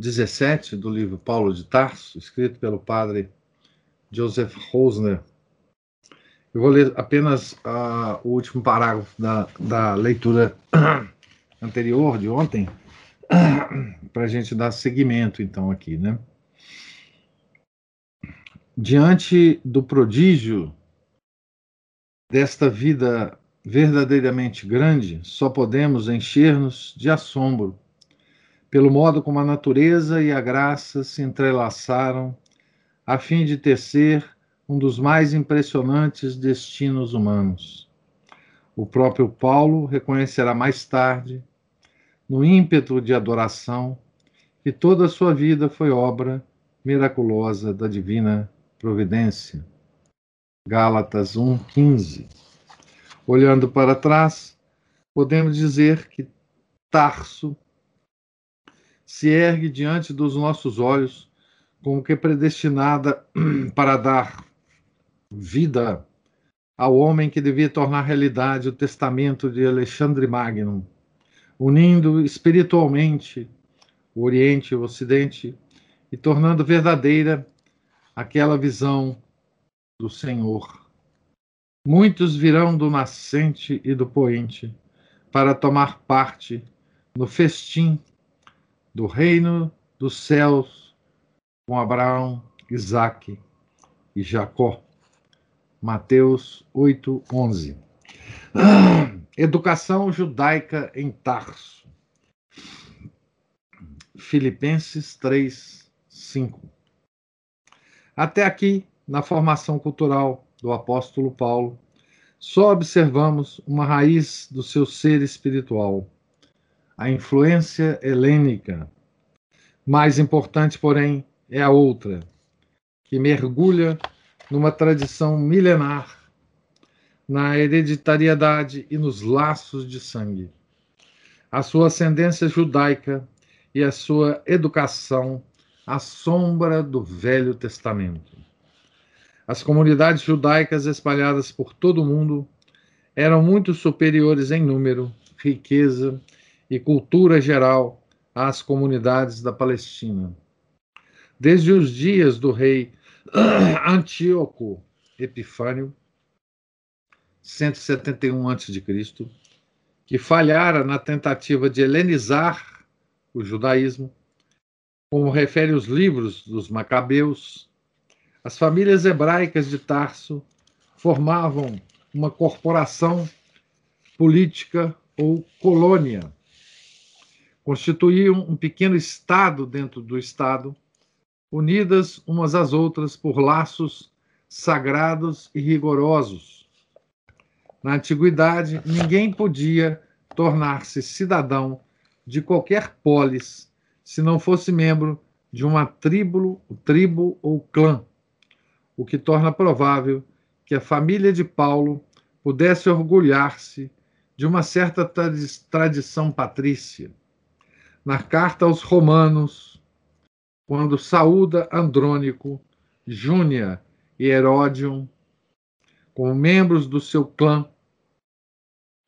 17 do livro Paulo de Tarso, escrito pelo padre Joseph Rosner. Eu vou ler apenas uh, o último parágrafo da, da leitura anterior, de ontem, para a gente dar seguimento, então, aqui, né? Diante do prodígio desta vida verdadeiramente grande, só podemos encher-nos de assombro pelo modo como a natureza e a graça se entrelaçaram a fim de tecer um dos mais impressionantes destinos humanos. O próprio Paulo reconhecerá mais tarde, no ímpeto de adoração, que toda a sua vida foi obra miraculosa da divina providência. Gálatas 1:15. Olhando para trás, podemos dizer que Tarso se ergue diante dos nossos olhos como que predestinada para dar vida ao homem que devia tornar realidade o testamento de Alexandre Magno, unindo espiritualmente o Oriente e o Ocidente e tornando verdadeira aquela visão do Senhor. Muitos virão do nascente e do poente para tomar parte no festim do reino dos céus com Abraão, Isaac e Jacó. Mateus 8, 11. Educação judaica em Tarso. Filipenses 3, 5. Até aqui, na formação cultural do apóstolo Paulo, só observamos uma raiz do seu ser espiritual a influência helênica. Mais importante, porém, é a outra, que mergulha numa tradição milenar, na hereditariedade e nos laços de sangue. A sua ascendência judaica e a sua educação à sombra do Velho Testamento. As comunidades judaicas espalhadas por todo o mundo eram muito superiores em número, riqueza e cultura geral às comunidades da Palestina. Desde os dias do rei Antíoco Epifânio, 171 a.C., que falhara na tentativa de helenizar o judaísmo, como refere os livros dos Macabeus, as famílias hebraicas de Tarso formavam uma corporação política ou colônia constituíam um pequeno Estado dentro do Estado, unidas umas às outras por laços sagrados e rigorosos. Na antiguidade, ninguém podia tornar-se cidadão de qualquer polis se não fosse membro de uma tribo, tribo ou clã, o que torna provável que a família de Paulo pudesse orgulhar-se de uma certa tradição patrícia na carta aos Romanos, quando saúda Andrônico, Júnia e Heródion como membros do seu clã,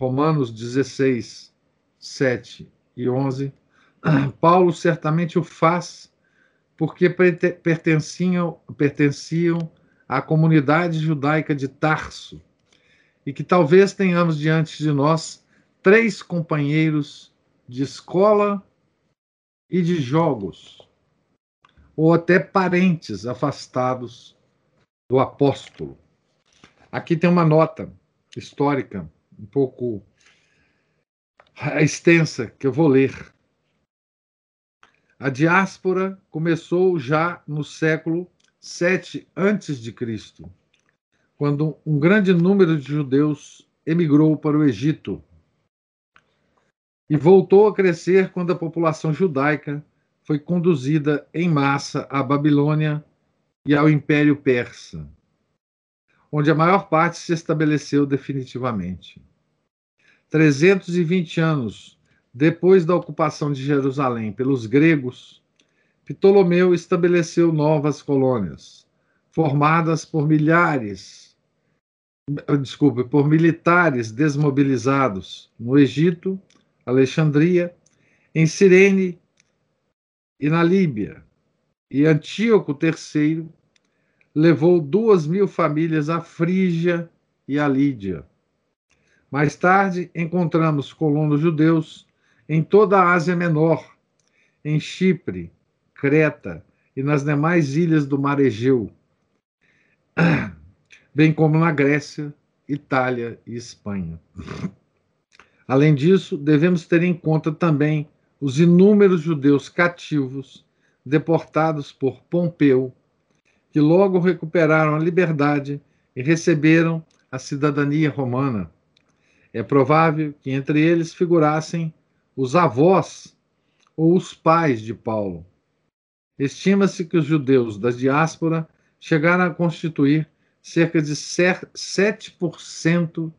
Romanos 16, 7 e 11, Paulo certamente o faz porque pertenciam, pertenciam à comunidade judaica de Tarso e que talvez tenhamos diante de nós três companheiros de escola e de jogos, ou até parentes afastados do apóstolo. Aqui tem uma nota histórica, um pouco extensa, que eu vou ler. A diáspora começou já no século 7 antes de Cristo, quando um grande número de judeus emigrou para o Egito e voltou a crescer quando a população judaica foi conduzida em massa à Babilônia e ao Império Persa, onde a maior parte se estabeleceu definitivamente. 320 anos depois da ocupação de Jerusalém pelos gregos, Ptolomeu estabeleceu novas colônias, formadas por milhares, desculpe, por militares desmobilizados no Egito, Alexandria, em Cirene e na Líbia. E Antíoco III levou duas mil famílias à Frígia e à Lídia. Mais tarde, encontramos colonos judeus em toda a Ásia Menor, em Chipre, Creta e nas demais ilhas do Mar Egeu, bem como na Grécia, Itália e Espanha. Além disso, devemos ter em conta também os inúmeros judeus cativos deportados por Pompeu, que logo recuperaram a liberdade e receberam a cidadania romana. É provável que entre eles figurassem os avós ou os pais de Paulo. Estima-se que os judeus da diáspora chegaram a constituir cerca de 7%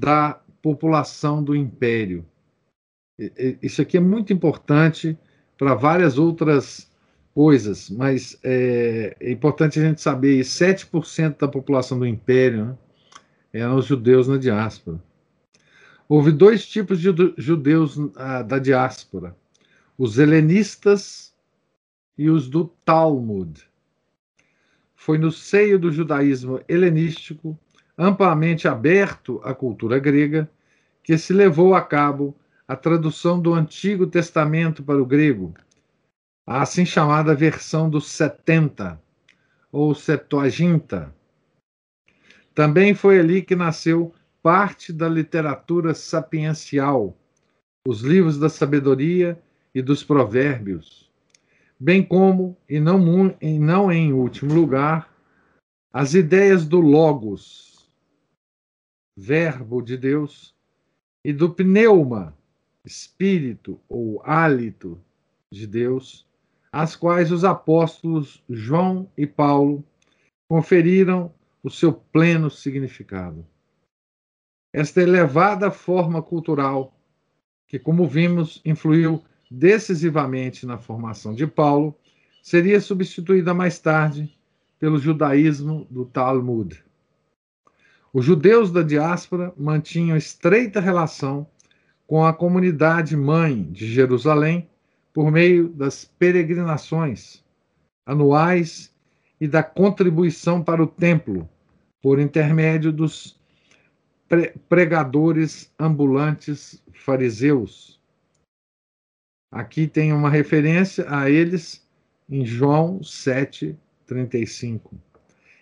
da população do império. Isso aqui é muito importante para várias outras coisas, mas é, é, importante a gente saber: 7% da população do império né, eram os judeus na diáspora. Houve dois tipos de judeus da diáspora: os helenistas e os do Talmud. Foi no seio do judaísmo helenístico, amplamente aberto à cultura grega, que se levou a cabo a tradução do Antigo Testamento para o grego, a assim chamada versão dos 70, ou Septuaginta. Também foi ali que nasceu parte da literatura sapiencial, os livros da sabedoria e dos provérbios, bem como, e não, e não em último lugar, as ideias do Logos, Verbo de Deus, e do pneuma, Espírito ou hálito de Deus, as quais os apóstolos João e Paulo conferiram o seu pleno significado. Esta elevada forma cultural, que, como vimos, influiu decisivamente na formação de Paulo, seria substituída mais tarde pelo judaísmo do Talmud. Os judeus da diáspora mantinham estreita relação com a comunidade mãe de Jerusalém por meio das peregrinações anuais e da contribuição para o templo por intermédio dos pregadores ambulantes fariseus. Aqui tem uma referência a eles em João 7:35.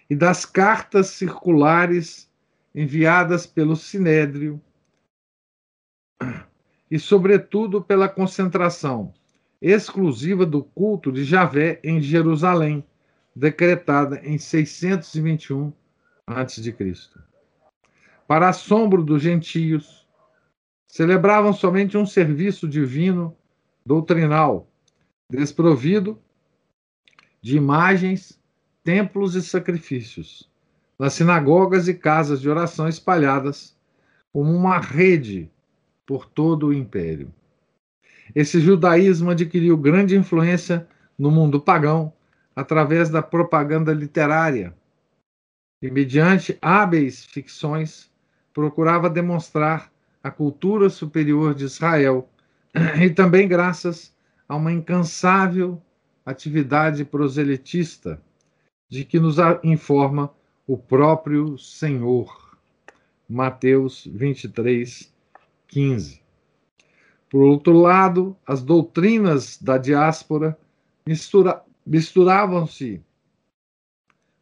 E das cartas circulares enviadas pelo Sinédrio e sobretudo pela concentração exclusiva do culto de Javé em Jerusalém, decretada em 621 a.C para assombro dos gentios, celebravam somente um serviço divino doutrinal, desprovido de imagens, templos e sacrifícios, nas sinagogas e casas de oração espalhadas como uma rede por todo o império. Esse judaísmo adquiriu grande influência no mundo pagão através da propaganda literária e, mediante hábeis ficções, procurava demonstrar a cultura superior de Israel e também graças a uma incansável atividade proselitista de que nos informa o próprio Senhor. Mateus 23, 15. Por outro lado, as doutrinas da diáspora mistura, misturavam-se,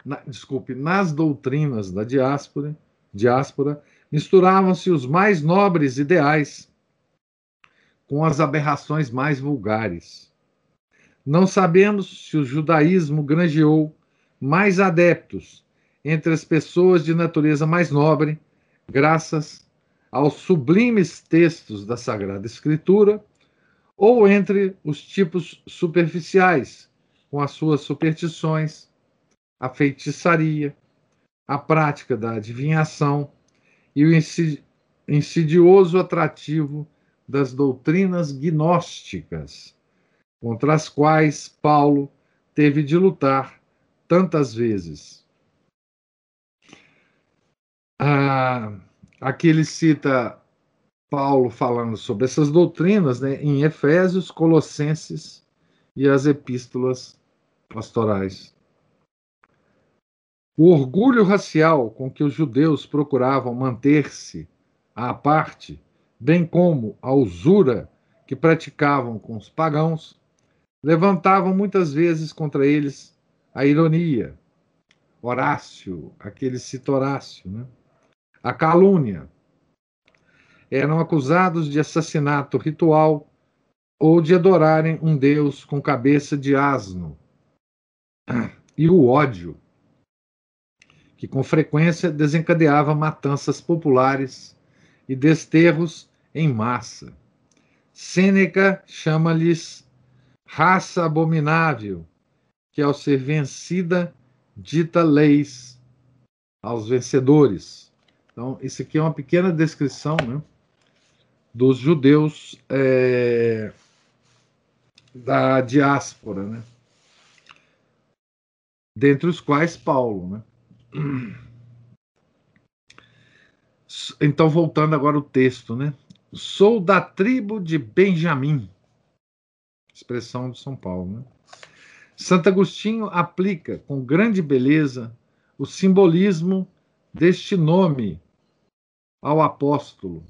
na, desculpe, nas doutrinas da diáspora, diáspora misturavam-se os mais nobres ideais com as aberrações mais vulgares. Não sabemos se o judaísmo granjeou mais adeptos entre as pessoas de natureza mais nobre, graças aos sublimes textos da Sagrada Escritura, ou entre os tipos superficiais, com as suas superstições, a feitiçaria, a prática da adivinhação e o insidioso atrativo das doutrinas gnósticas, contra as quais Paulo teve de lutar tantas vezes. Ah, aqui ele cita Paulo falando sobre essas doutrinas né, em Efésios, Colossenses e as epístolas pastorais. O orgulho racial com que os judeus procuravam manter-se à parte, bem como a usura que praticavam com os pagãos, levantavam muitas vezes contra eles a ironia, Horácio, aquele cita Horácio, né? A calúnia. Eram acusados de assassinato ritual ou de adorarem um deus com cabeça de asno. E o ódio, que com frequência desencadeava matanças populares e desterros em massa. Sêneca chama-lhes raça abominável, que ao ser vencida dita leis aos vencedores. Então, isso aqui é uma pequena descrição né, dos judeus é, da diáspora, né, dentre os quais Paulo. Né. Então, voltando agora ao texto, né? Sou da tribo de Benjamim, expressão de São Paulo. Né? Santo Agostinho aplica com grande beleza o simbolismo deste nome ao apóstolo,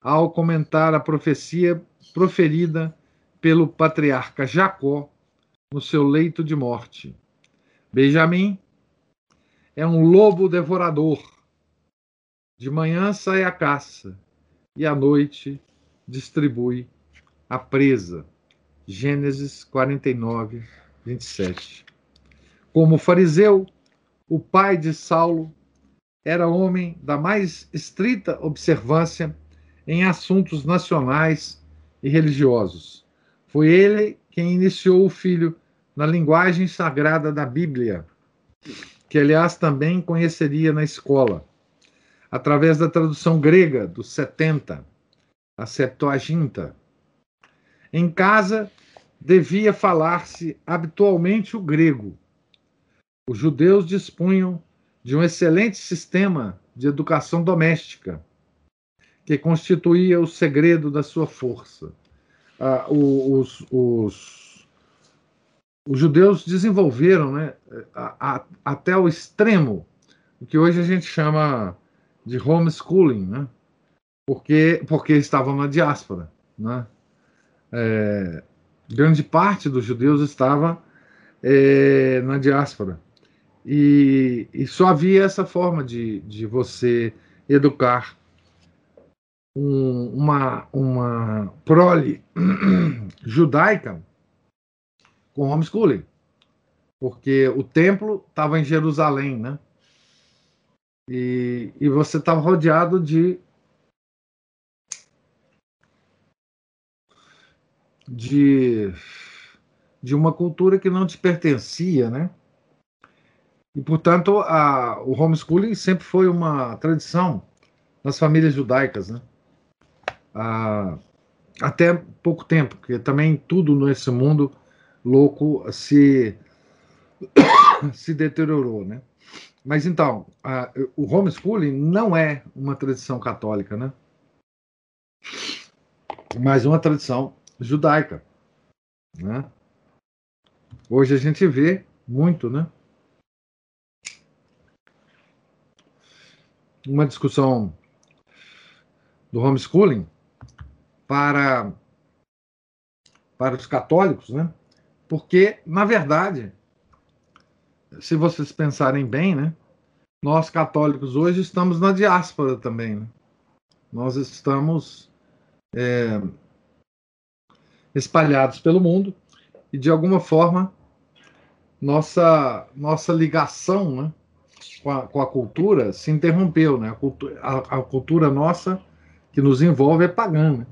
ao comentar a profecia proferida pelo patriarca Jacó no seu leito de morte. Benjamim é um lobo devorador. De manhã sai a caça e à noite distribui a presa. Gênesis 49, 27. Como fariseu, o pai de Saulo era homem da mais estrita observância em assuntos nacionais e religiosos. Foi ele quem iniciou o filho na linguagem sagrada da Bíblia, que aliás também conheceria na escola, através da tradução grega dos 70, a Septuaginta. Em casa, devia falar-se habitualmente o grego. Os judeus dispunham de um excelente sistema de educação doméstica, que constituía o segredo da sua força. Ah, os, os, os, judeus desenvolveram né, a, a, até o extremo o que hoje a gente chama de homeschooling, né? porque, porque estavam na diáspora. Né? É, grande parte dos judeus estava é, na diáspora. E, e, só havia essa forma de, de você educar um, uma, uma prole judaica com homeschooling. Porque o templo estava em Jerusalém, né? E, e você estava rodeado de de, de uma cultura que não te pertencia, né? E, portanto, a, o homeschooling sempre foi uma tradição nas famílias judaicas, né? A, até pouco tempo, porque também tudo nesse mundo louco se, se deteriorou, né? Mas então, a, o homeschooling não é uma tradição católica, né? Mas uma tradição judaica. Né? Hoje a gente vê muito, né? Uma discussão do homeschooling para, para os católicos, né? Porque, na verdade, se vocês pensarem bem, né? Nós católicos hoje estamos na diáspora também. Né? Nós estamos é, espalhados pelo mundo e de alguma forma nossa nossa ligação né, com a, com a cultura se interrompeu, né? A cultura, a, a cultura, nossa que nos envolve é pagã, né?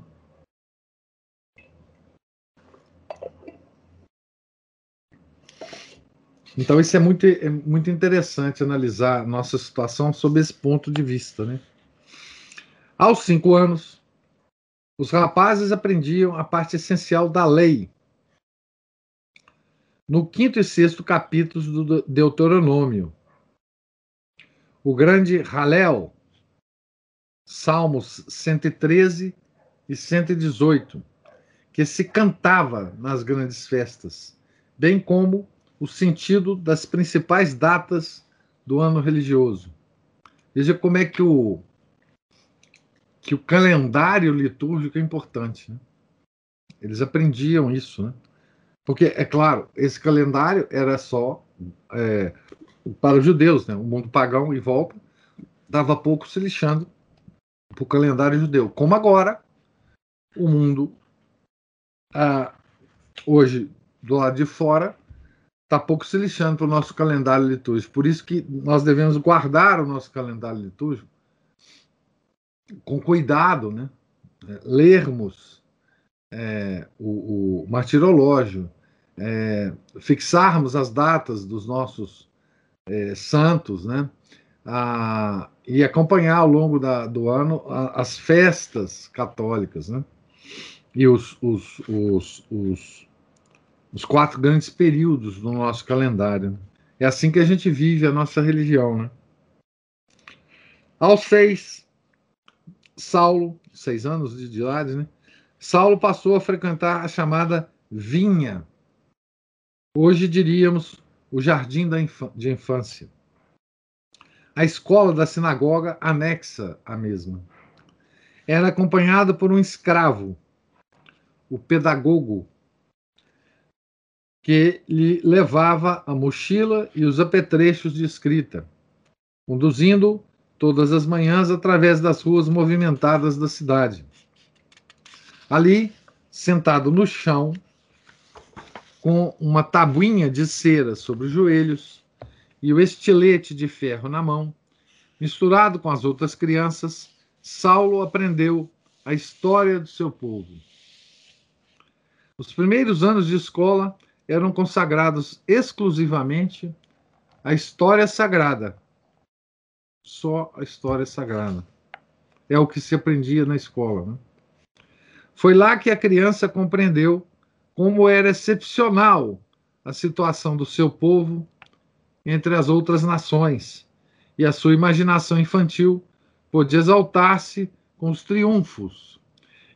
Então isso é muito, é muito interessante analisar nossa situação sob esse ponto de vista, né? Aos cinco anos, os rapazes aprendiam a parte essencial da lei. No quinto e sexto capítulos do Deuteronômio, o grande Halel, Salmos 113 e 118, que se cantava nas grandes festas, bem como o sentido das principais datas do ano religioso. Veja como é que o, que o calendário litúrgico é importante. Né? Eles aprendiam isso, né? Porque, é claro, esse calendário era só é, para os judeus, né? o mundo pagão em volta dava pouco se lixando para o calendário judeu. Como agora, o mundo, ah, hoje, do lado de fora, está pouco se lixando para o nosso calendário litúrgico. Por isso que nós devemos guardar o nosso calendário litúrgico com cuidado, né? É, lermos é, o, o, martirológio, é, fixarmos as datas dos nossos é, santos, né? A, e acompanhar ao longo da, do ano a, as festas católicas, né? E os, os, os, os os quatro grandes períodos do nosso calendário. É assim que a gente vive a nossa religião. Né? Aos seis, Saulo, seis anos de idade, né? Saulo passou a frequentar a chamada vinha. Hoje diríamos o jardim de infância. A escola da sinagoga anexa à mesma. Era acompanhado por um escravo, o pedagogo que lhe levava a mochila e os apetrechos de escrita, conduzindo todas as manhãs através das ruas movimentadas da cidade. Ali, sentado no chão, com uma tabuinha de cera sobre os joelhos e o estilete de ferro na mão, misturado com as outras crianças, Saulo aprendeu a história do seu povo. Os primeiros anos de escola eram consagrados exclusivamente à história sagrada. Só a história sagrada. É o que se aprendia na escola. Né? Foi lá que a criança compreendeu como era excepcional a situação do seu povo entre as outras nações, e a sua imaginação infantil pôde exaltar-se com os triunfos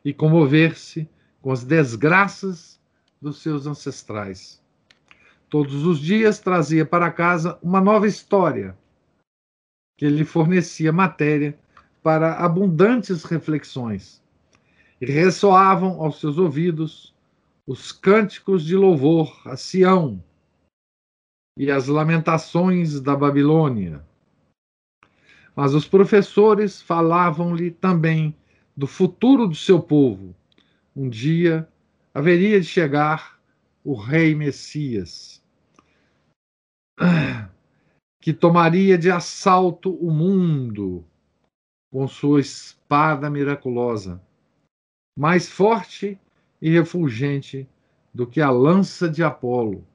e comover-se com as desgraças dos seus ancestrais. Todos os dias trazia para casa uma nova história que lhe fornecia matéria para abundantes reflexões. E ressoavam aos seus ouvidos os cânticos de louvor a Sião e as lamentações da Babilônia. Mas os professores falavam-lhe também do futuro do seu povo. Um dia haveria de chegar o Rei Messias, que tomaria de assalto o mundo com sua espada miraculosa, mais forte e refulgente do que a lança de Apolo,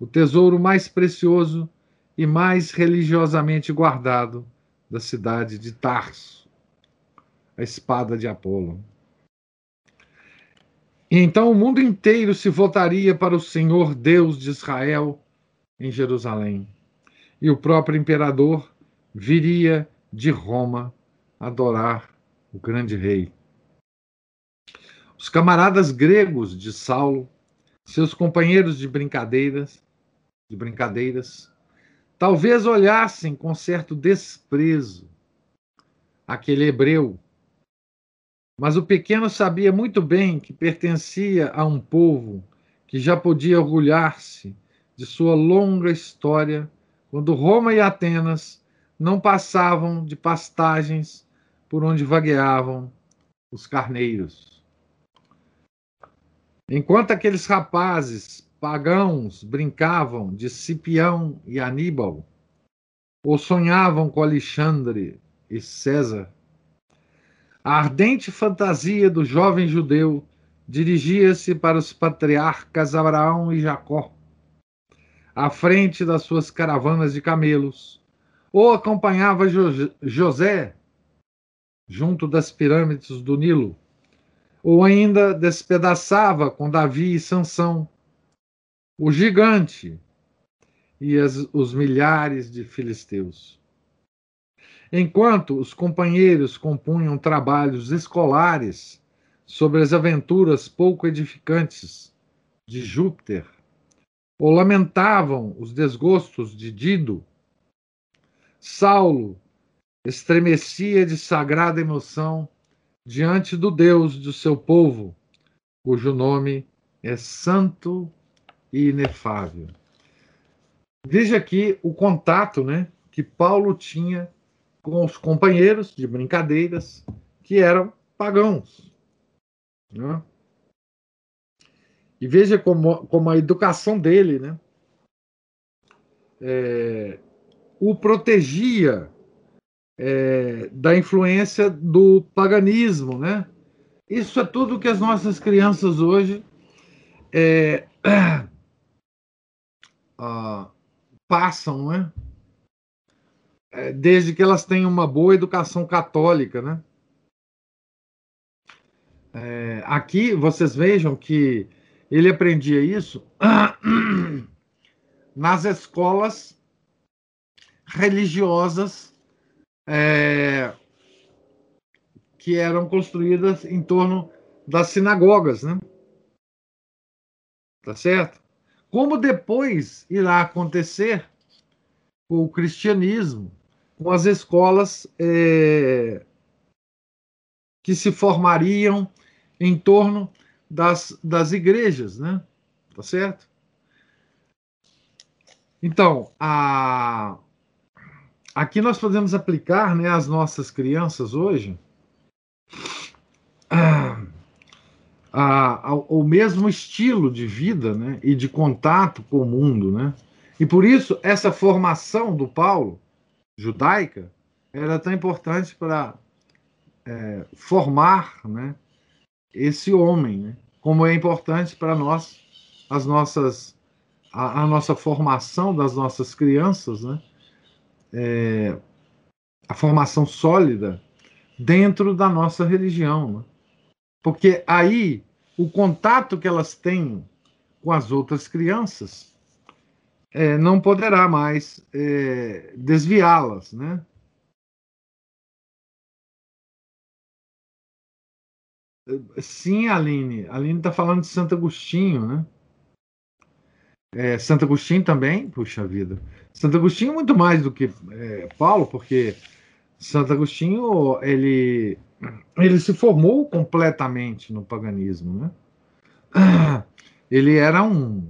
o tesouro mais precioso e mais religiosamente guardado da cidade de Tarso, a espada de Apolo. E então o mundo inteiro se voltaria para o Senhor Deus de Israel em Jerusalém. E o próprio imperador viria de Roma adorar o grande rei. Os camaradas gregos de Saulo, seus companheiros de brincadeiras, de brincadeiras, talvez olhassem com certo desprezo aquele hebreu mas o pequeno sabia muito bem que pertencia a um povo que já podia orgulhar-se de sua longa história, quando Roma e Atenas não passavam de pastagens por onde vagueavam os carneiros. Enquanto aqueles rapazes pagãos brincavam de Cipião e Aníbal, ou sonhavam com Alexandre e César, a ardente fantasia do jovem judeu dirigia-se para os patriarcas Abraão e Jacó, à frente das suas caravanas de camelos, ou acompanhava jo José junto das pirâmides do Nilo, ou ainda despedaçava com Davi e Sansão o gigante e as, os milhares de filisteus. Enquanto os companheiros compunham trabalhos escolares sobre as aventuras pouco edificantes de Júpiter, ou lamentavam os desgostos de Dido, Saulo estremecia de sagrada emoção diante do Deus do seu povo, cujo nome é santo e inefável. Veja aqui o contato né, que Paulo tinha com os companheiros de brincadeiras que eram pagãos. Né? E veja como, como a educação dele né, é, o protegia é, da influência do paganismo. Né? Isso é tudo que as nossas crianças hoje é, ah, passam, né? É, desde que elas tenham uma boa educação católica, né? É, aqui vocês vejam que ele aprendia isso nas escolas religiosas é, que eram construídas em torno das sinagogas, né? Tá certo? Como depois irá acontecer com o cristianismo, com as escolas é, que se formariam em torno das, das igrejas, né? Tá certo? Então, a, aqui nós podemos aplicar né, às nossas crianças hoje a, a, o mesmo estilo de vida né, e de contato com o mundo. Né? E por isso, essa formação do Paulo, judaica, era tão importante para é, formar né, esse homem, né? como é importante para nós as nossas a, a, nossa formação das nossas crianças, né? É, a formação sólida dentro da nossa religião, né? porque aí o contato que elas têm com as outras crianças é, não poderá mais é, desviá-las, né? Sim, Aline. Aline está falando de Santo Agostinho, né? É, Santo Agostinho também, puxa vida. Santo Agostinho muito mais do que é, Paulo, porque Santo Agostinho ele, ele se formou completamente no paganismo, né? Ele era um,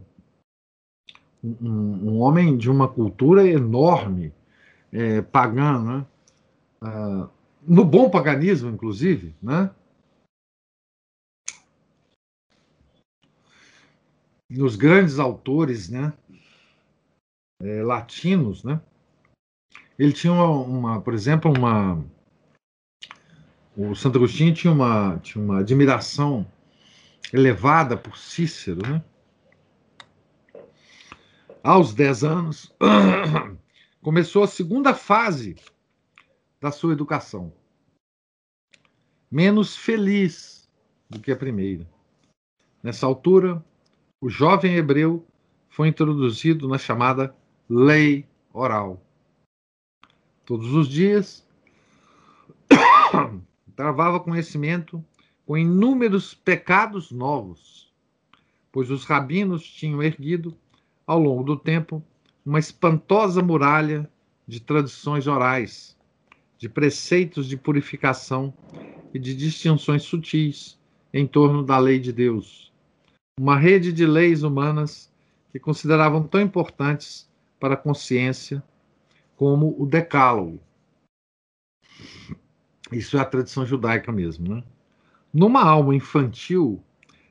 um, um homem de uma cultura enorme, é, pagã, né? Ah, no bom paganismo, inclusive, né? Nos grandes autores né, é, latinos, né, ele tinha uma, uma, por exemplo, uma. O Santo Agostinho tinha uma, tinha uma admiração elevada por Cícero, né? Aos 10 anos, começou a segunda fase da sua educação, menos feliz do que a primeira. Nessa altura, o jovem hebreu foi introduzido na chamada lei oral. Todos os dias, travava conhecimento com inúmeros pecados novos, pois os rabinos tinham erguido, ao longo do tempo, uma espantosa muralha de tradições orais, de preceitos de purificação e de distinções sutis em torno da lei de Deus uma rede de leis humanas que consideravam tão importantes para a consciência como o Decálogo. Isso é a tradição judaica mesmo, né? Numa alma infantil,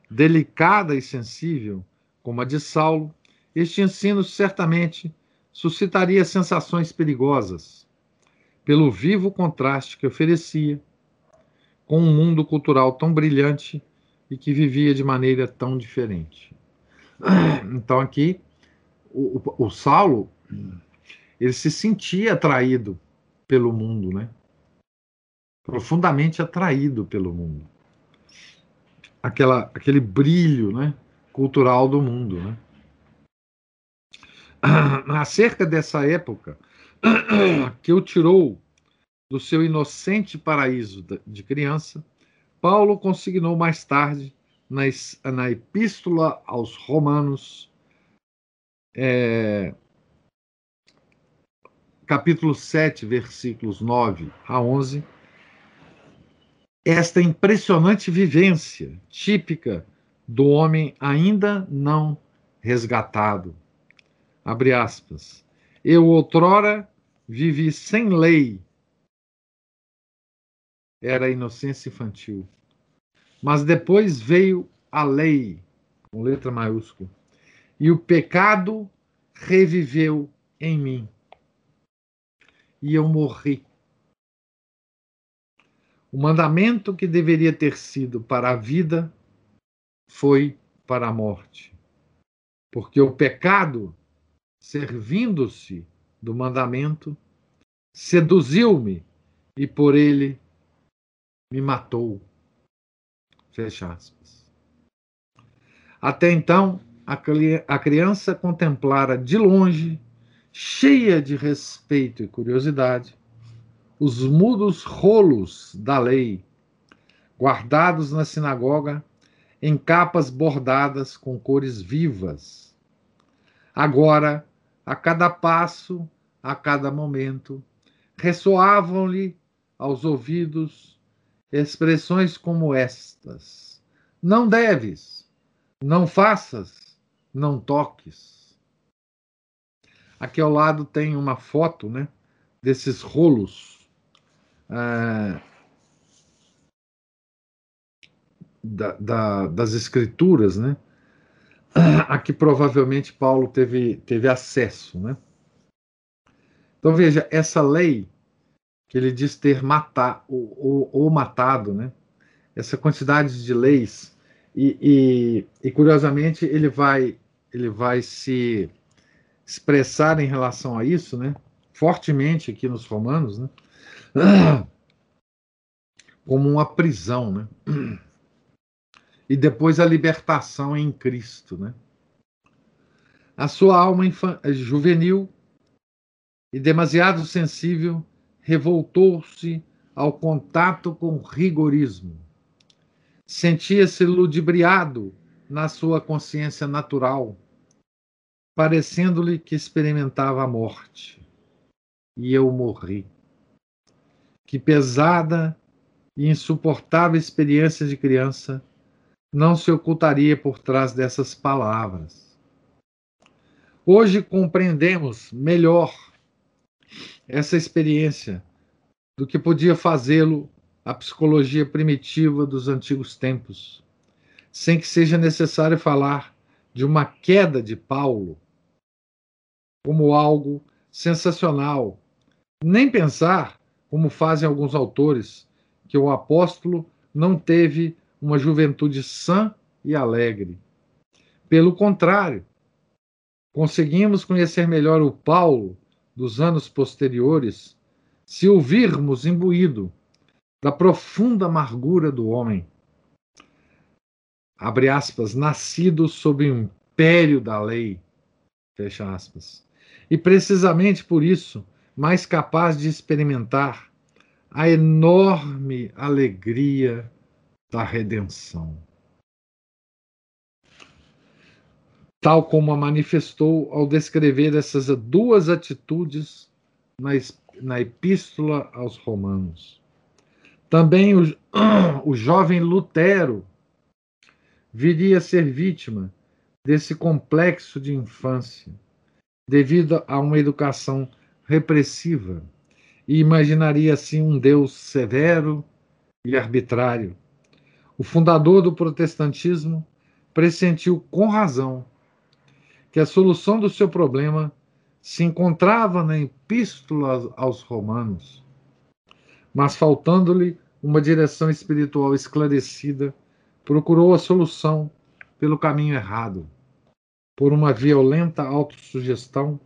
delicada e sensível, como a de Saulo, este ensino certamente suscitaria sensações perigosas, pelo vivo contraste que oferecia com um mundo cultural tão brilhante e que vivia de maneira tão diferente. Então, aqui, o, o, o Saulo, ele se sentia atraído pelo mundo, né? Profundamente atraído pelo mundo. Aquela, aquele brilho, né? Cultural do mundo, né? Acerca dessa época que o tirou do seu inocente paraíso de criança, Paulo consignou mais tarde na, na Epístola aos Romanos, é, capítulo 7, versículos 9 a 11, esta impressionante vivência típica do homem ainda não resgatado. Abre aspas. Eu outrora vivi sem lei. Era a inocência infantil. Mas depois veio a lei, com letra maiúscula, e o pecado reviveu em mim e eu morri. O mandamento que deveria ter sido para a vida foi para a morte. Porque o pecado, servindo-se do mandamento, seduziu-me e por ele me matou. Fecha aspas. Até então, a criança contemplara de longe cheia de respeito e curiosidade, os mudos rolos da lei, guardados na sinagoga em capas bordadas com cores vivas. Agora, a cada passo, a cada momento, ressoavam-lhe aos ouvidos expressões como estas: Não deves, não faças, não toques Aqui ao lado tem uma foto né, desses rolos é, da, da, das escrituras, né? A que provavelmente Paulo teve, teve acesso, né? Então veja, essa lei que ele diz ter matar ou, ou, ou matado, né? Essa quantidade de leis e, e, e, curiosamente ele vai ele vai se expressar em relação a isso, né? Fortemente aqui nos Romanos, né? Como uma prisão, né? E depois a libertação em Cristo, né? A sua alma juvenil e demasiado sensível revoltou-se ao contato com rigorismo. Sentia-se ludibriado na sua consciência natural parecendo-lhe que experimentava a morte. E eu morri. Que pesada e insuportável experiência de criança não se ocultaria por trás dessas palavras. Hoje compreendemos melhor essa experiência do que podia fazê-lo a psicologia primitiva dos antigos tempos, sem que seja necessário falar de uma queda de Paulo como algo sensacional. Nem pensar, como fazem alguns autores, que o apóstolo não teve uma juventude sã e alegre. Pelo contrário, conseguimos conhecer melhor o Paulo dos anos posteriores se ouvirmos imbuído da profunda amargura do homem. Abre aspas, nascido sob o império da lei. Fecha aspas e precisamente por isso mais capaz de experimentar a enorme alegria da redenção. Tal como a manifestou ao descrever essas duas atitudes na, na Epístola aos Romanos. Também o, o jovem Lutero viria a ser vítima desse complexo de infância devido a uma educação repressiva e imaginaria assim um Deus severo e arbitrário. O fundador do protestantismo pressentiu com razão que a solução do seu problema se encontrava na Epístola aos Romanos, mas faltando-lhe uma direção espiritual esclarecida, procurou a solução pelo caminho errado. por uma violenta autossugestão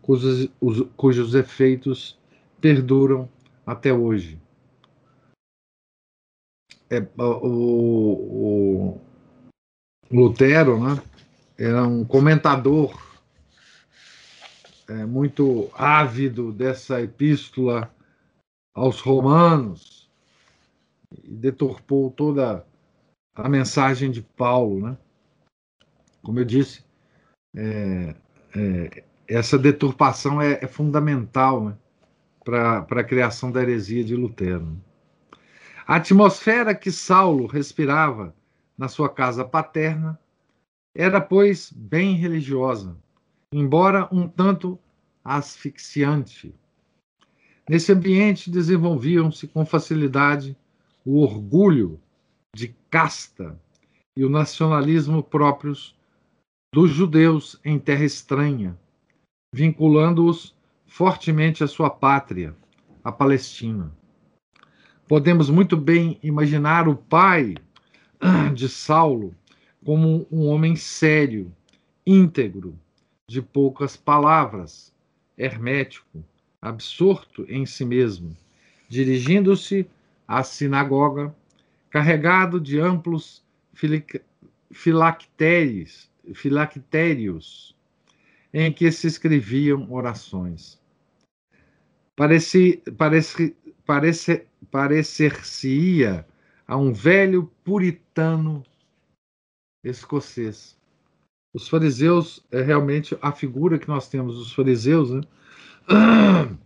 cujos, cujos efeitos perduram até hoje. É, o, o Lutero né, era um comentador é, muito ávido dessa epístola aos Romanos e deturpou toda a mensagem de Paulo, né? Como eu disse, é, é, essa deturpação é, é fundamental né, para a criação da heresia de Lutero. A atmosfera que Saulo respirava na sua casa paterna era, pois, bem religiosa, embora um tanto asfixiante. Nesse ambiente desenvolviam-se com facilidade o orgulho de casta e o nacionalismo próprios dos judeus em terra estranha, vinculando-os fortemente à sua pátria, a Palestina. Podemos muito bem imaginar o pai de Saulo como um homem sério, íntegro, de poucas palavras, hermético, absorto em si mesmo, dirigindo-se à sinagoga, carregado de amplos filactérios, filactérios em que se escreviam orações. Parece, parece, parece, parecer-se-ia a um velho puritano escocês. Os fariseus é realmente a figura que nós temos dos fariseus, né?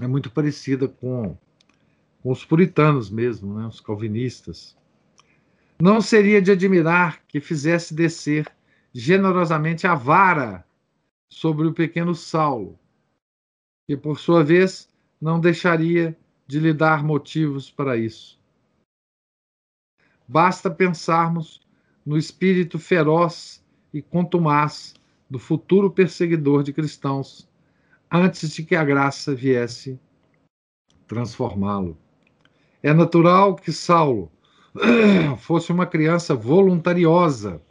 É muito parecida com, com os puritanos mesmo, né? Os calvinistas. Não seria de admirar que fizesse descer generosamente a vara sobre o pequeno Saulo, que por sua vez não deixaria de lhe dar motivos para isso. Basta pensarmos no espírito feroz e contumaz do futuro perseguidor de cristãos, antes de que a graça viesse transformá-lo. É natural que Saulo fosse uma criança voluntariosa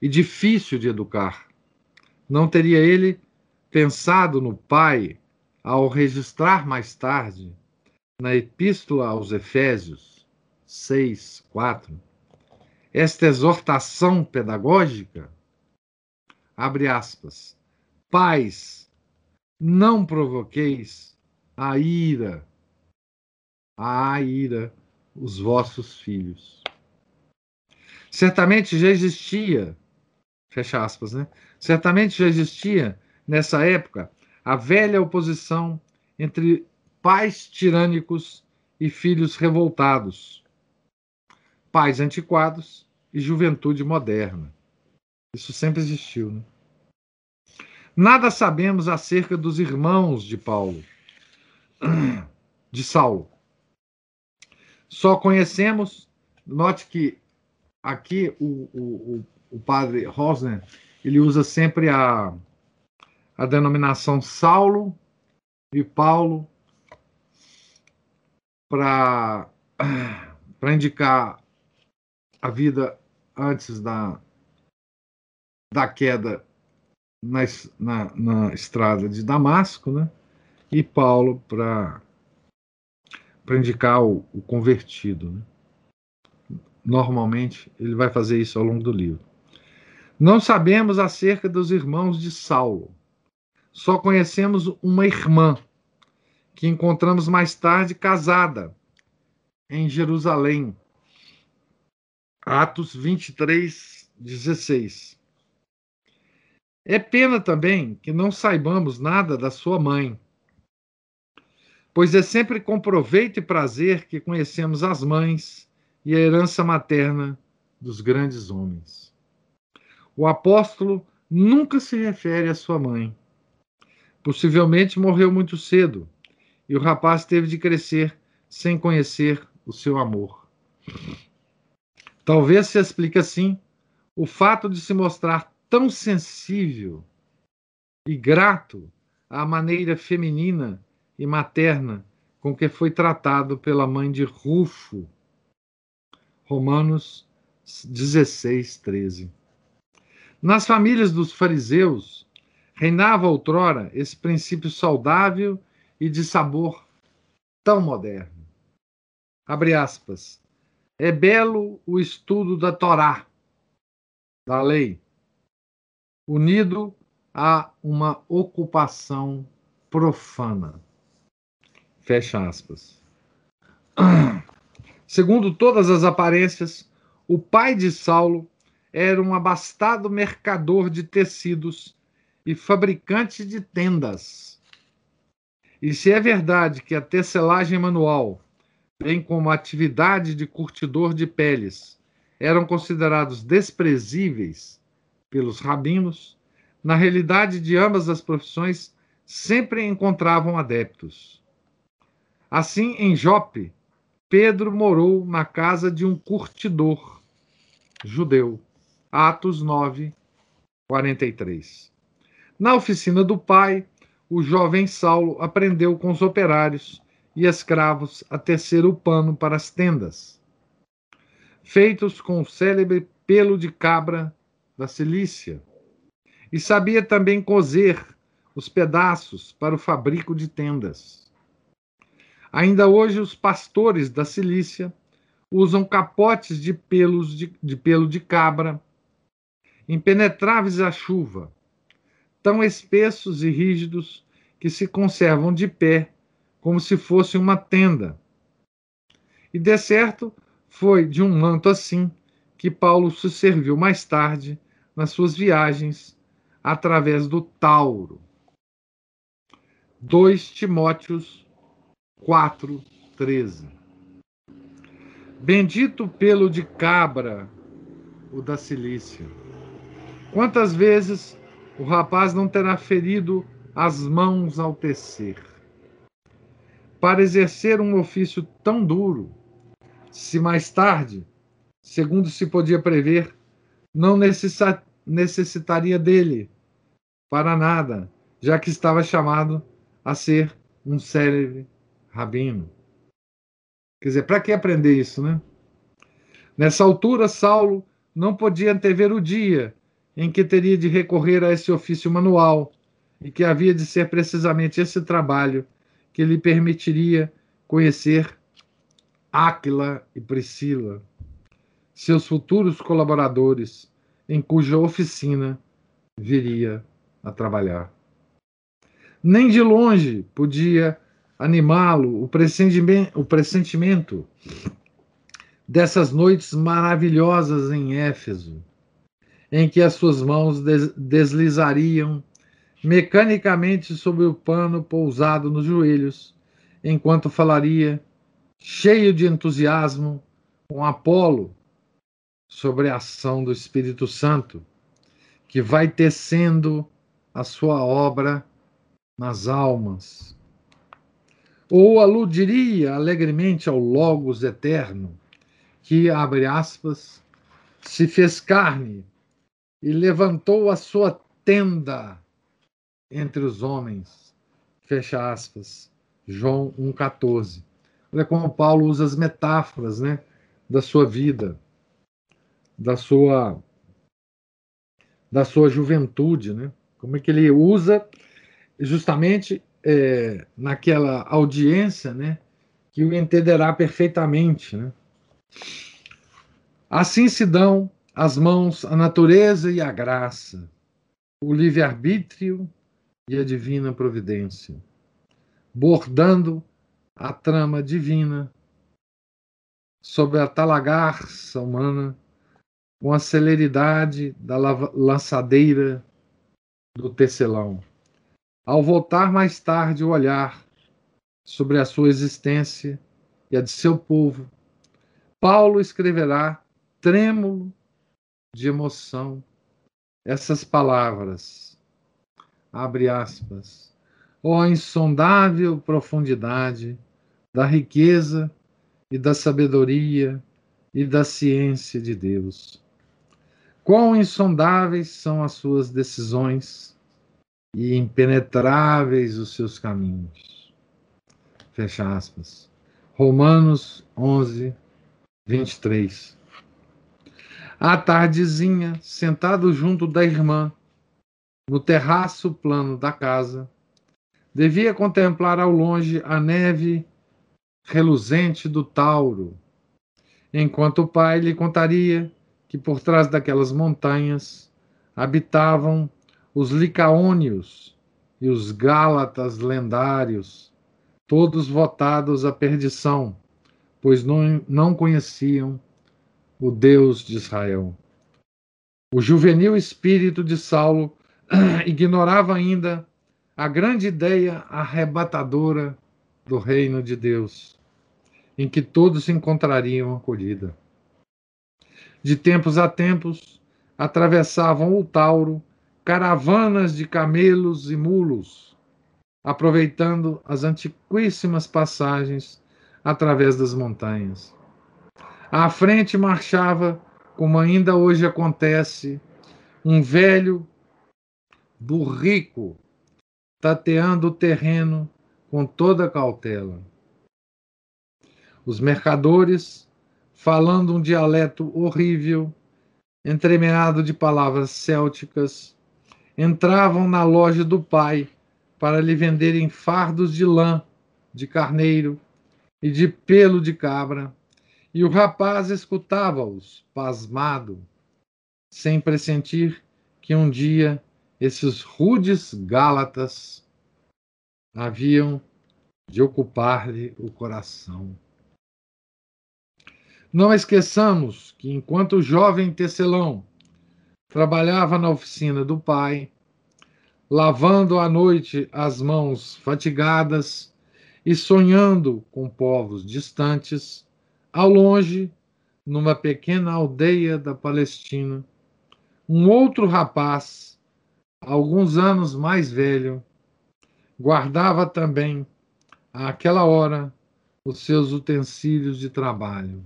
e difícil de educar. Não teria ele pensado no pai ao registrar mais tarde, na Epístola aos Efésios 6, 4, esta exortação pedagógica, abre aspas, pais, não provoqueis a ira, a ira, os vossos filhos. Certamente já existia, fecha aspas, né? Certamente já existia nessa época a velha oposição entre pais tirânicos e filhos revoltados, pais antiquados e juventude moderna. Isso sempre existiu. Né? Nada sabemos acerca dos irmãos de Paulo, de Saulo. Só conhecemos, note que aqui o, o, o padre Rosner ele usa sempre a, a denominação Saulo e Paulo para indicar a vida antes da, da queda na, na, na estrada de Damasco, né? e Paulo para indicar o, o convertido. Né? Normalmente ele vai fazer isso ao longo do livro. Não sabemos acerca dos irmãos de Saulo. Só conhecemos uma irmã, que encontramos mais tarde casada em Jerusalém. Atos 23, 16. É pena também que não saibamos nada da sua mãe, pois é sempre com proveito e prazer que conhecemos as mães e a herança materna dos grandes homens. O apóstolo nunca se refere à sua mãe. Possivelmente morreu muito cedo e o rapaz teve de crescer sem conhecer o seu amor. Talvez se explique assim o fato de se mostrar tão sensível e grato à maneira feminina e materna com que foi tratado pela mãe de Rufo. Romanos 16, 13. Nas famílias dos fariseus, reinava outrora esse princípio saudável e de sabor tão moderno. Abre aspas. É belo o estudo da Torá, da lei, unido a uma ocupação profana. Fecha aspas. Segundo todas as aparências, o pai de Saulo era um abastado mercador de tecidos e fabricante de tendas. E se é verdade que a tecelagem manual, bem como a atividade de curtidor de peles, eram considerados desprezíveis pelos rabinos, na realidade de ambas as profissões sempre encontravam adeptos. Assim, em Jope, Pedro morou na casa de um curtidor judeu. Atos 9, 43. Na oficina do pai, o jovem Saulo aprendeu com os operários e escravos a tecer o pano para as tendas, feitos com o célebre pelo de cabra da Cilícia, e sabia também cozer os pedaços para o fabrico de tendas. Ainda hoje, os pastores da Cilícia usam capotes de, pelos de, de pelo de cabra, impenetráveis à chuva, tão espessos e rígidos que se conservam de pé, como se fosse uma tenda. E de certo foi de um manto assim que Paulo se serviu mais tarde nas suas viagens através do Tauro. 2 Timóteos 4, 13. Bendito pelo de cabra, o da Cilícia. Quantas vezes o rapaz não terá ferido as mãos ao tecer? Para exercer um ofício tão duro, se mais tarde, segundo se podia prever, não necessitaria dele para nada, já que estava chamado a ser um célebre rabino. Quer dizer, para que aprender isso, né? Nessa altura, Saulo não podia antever o dia em que teria de recorrer a esse ofício manual e que havia de ser precisamente esse trabalho que lhe permitiria conhecer Áquila e Priscila, seus futuros colaboradores, em cuja oficina viria a trabalhar. Nem de longe podia animá-lo o pressentimento, o pressentimento dessas noites maravilhosas em Éfeso, em que as suas mãos des deslizariam mecanicamente sobre o pano pousado nos joelhos, enquanto falaria, cheio de entusiasmo, com Apolo sobre a ação do Espírito Santo, que vai tecendo a sua obra nas almas. Ou aludiria alegremente ao Logos eterno, que, abre aspas, se fez carne e levantou a sua tenda entre os homens. Fecha aspas. João 1,14. Olha como Paulo usa as metáforas né, da sua vida, da sua, da sua juventude, né? Como é que ele usa justamente é, naquela audiência, né, que o entenderá perfeitamente. Né? Assim se dão as mãos a natureza e a graça, o livre-arbítrio e a divina providência, bordando a trama divina sobre a talagarça humana com a celeridade da lançadeira do tecelão. Ao voltar mais tarde o olhar sobre a sua existência e a de seu povo, Paulo escreverá, trêmulo de emoção, essas palavras. Abre aspas. Ó oh, insondável profundidade da riqueza e da sabedoria e da ciência de Deus. Quão insondáveis são as suas decisões e impenetráveis os seus caminhos. Fecha aspas. Romanos 11, 23. À tardezinha, sentado junto da irmã, no terraço plano da casa, devia contemplar ao longe a neve reluzente do Tauro, enquanto o pai lhe contaria que por trás daquelas montanhas habitavam os Licaônios e os Gálatas lendários, todos votados à perdição, pois não, não conheciam o Deus de Israel. O juvenil espírito de Saulo ignorava ainda a grande ideia arrebatadora do reino de Deus, em que todos encontrariam acolhida. De tempos a tempos, atravessavam o Tauro caravanas de camelos e mulos, aproveitando as antiquíssimas passagens através das montanhas. À frente marchava, como ainda hoje acontece, um velho burrico tateando o terreno com toda cautela. Os mercadores, falando um dialeto horrível, entremeado de palavras célticas, entravam na loja do pai para lhe venderem fardos de lã, de carneiro e de pelo de cabra, e o rapaz escutava-os, pasmado, sem pressentir que um dia esses rudes Gálatas haviam de ocupar-lhe o coração. Não esqueçamos que, enquanto o jovem tecelão trabalhava na oficina do pai, lavando à noite as mãos fatigadas e sonhando com povos distantes, ao longe, numa pequena aldeia da Palestina, um outro rapaz alguns anos mais velho, guardava também, àquela hora, os seus utensílios de trabalho.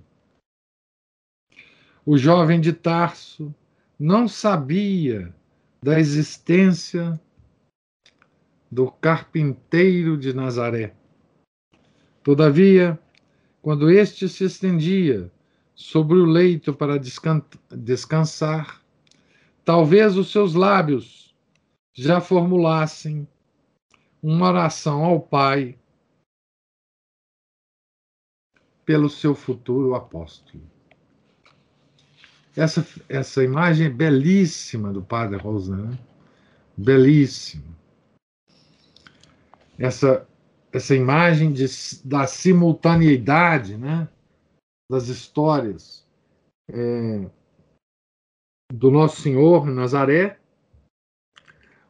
O jovem de Tarso não sabia da existência do carpinteiro de Nazaré. Todavia, quando este se estendia sobre o leito para descansar, talvez os seus lábios já formulassem uma oração ao Pai pelo seu futuro apóstolo. Essa, essa imagem é belíssima do Padre Rosa, né? belíssima. Essa, essa imagem de, da simultaneidade né? das histórias é, do Nosso Senhor Nazaré